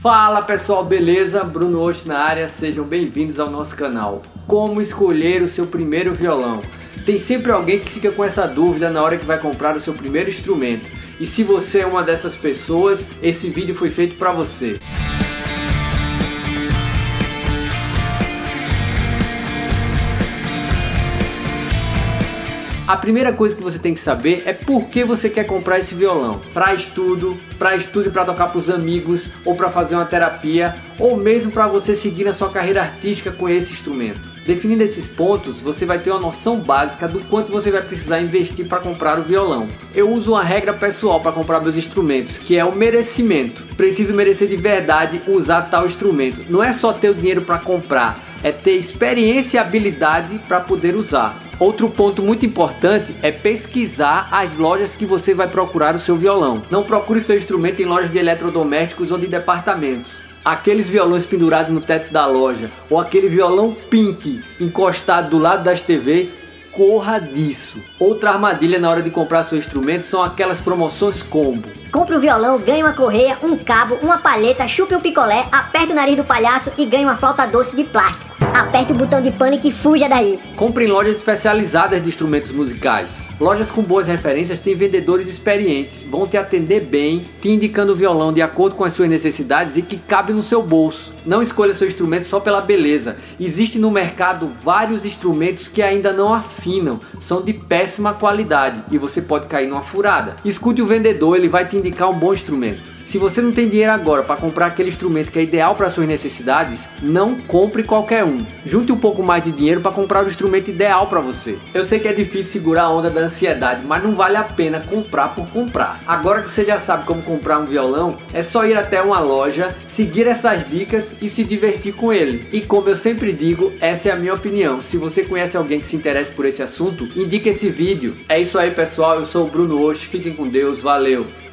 Fala pessoal, beleza? Bruno Osh na área, sejam bem-vindos ao nosso canal. Como escolher o seu primeiro violão? Tem sempre alguém que fica com essa dúvida na hora que vai comprar o seu primeiro instrumento. E se você é uma dessas pessoas, esse vídeo foi feito para você. A primeira coisa que você tem que saber é por que você quer comprar esse violão. Para estudo, para estudo e para tocar para os amigos, ou para fazer uma terapia, ou mesmo para você seguir na sua carreira artística com esse instrumento. Definindo esses pontos, você vai ter uma noção básica do quanto você vai precisar investir para comprar o violão. Eu uso uma regra pessoal para comprar meus instrumentos, que é o merecimento. Preciso merecer de verdade usar tal instrumento. Não é só ter o dinheiro para comprar, é ter experiência e habilidade para poder usar. Outro ponto muito importante é pesquisar as lojas que você vai procurar o seu violão. Não procure seu instrumento em lojas de eletrodomésticos ou de departamentos. Aqueles violões pendurados no teto da loja ou aquele violão pink encostado do lado das TVs corra disso. Outra armadilha na hora de comprar seu instrumento são aquelas promoções combo. Compre o violão, ganhe uma correia, um cabo, uma palheta, chupe um picolé, aperte o nariz do palhaço e ganhe uma flauta doce de plástico. Aperte o botão de pânico e fuja daí. Compre em lojas especializadas de instrumentos musicais. Lojas com boas referências têm vendedores experientes, vão te atender bem, te indicando o violão de acordo com as suas necessidades e que cabe no seu bolso. Não escolha seu instrumento só pela beleza. Existe no mercado vários instrumentos que ainda não afinam, são de péssima qualidade e você pode cair numa furada. Escute o vendedor, ele vai te indicar um bom instrumento. Se você não tem dinheiro agora para comprar aquele instrumento que é ideal para suas necessidades, não compre qualquer um. Junte um pouco mais de dinheiro para comprar o instrumento ideal para você. Eu sei que é difícil segurar a onda da ansiedade, mas não vale a pena comprar por comprar. Agora que você já sabe como comprar um violão, é só ir até uma loja, seguir essas dicas e se divertir com ele. E como eu sempre digo, essa é a minha opinião. Se você conhece alguém que se interessa por esse assunto, indique esse vídeo. É isso aí, pessoal. Eu sou o Bruno Osh. Fiquem com Deus. Valeu.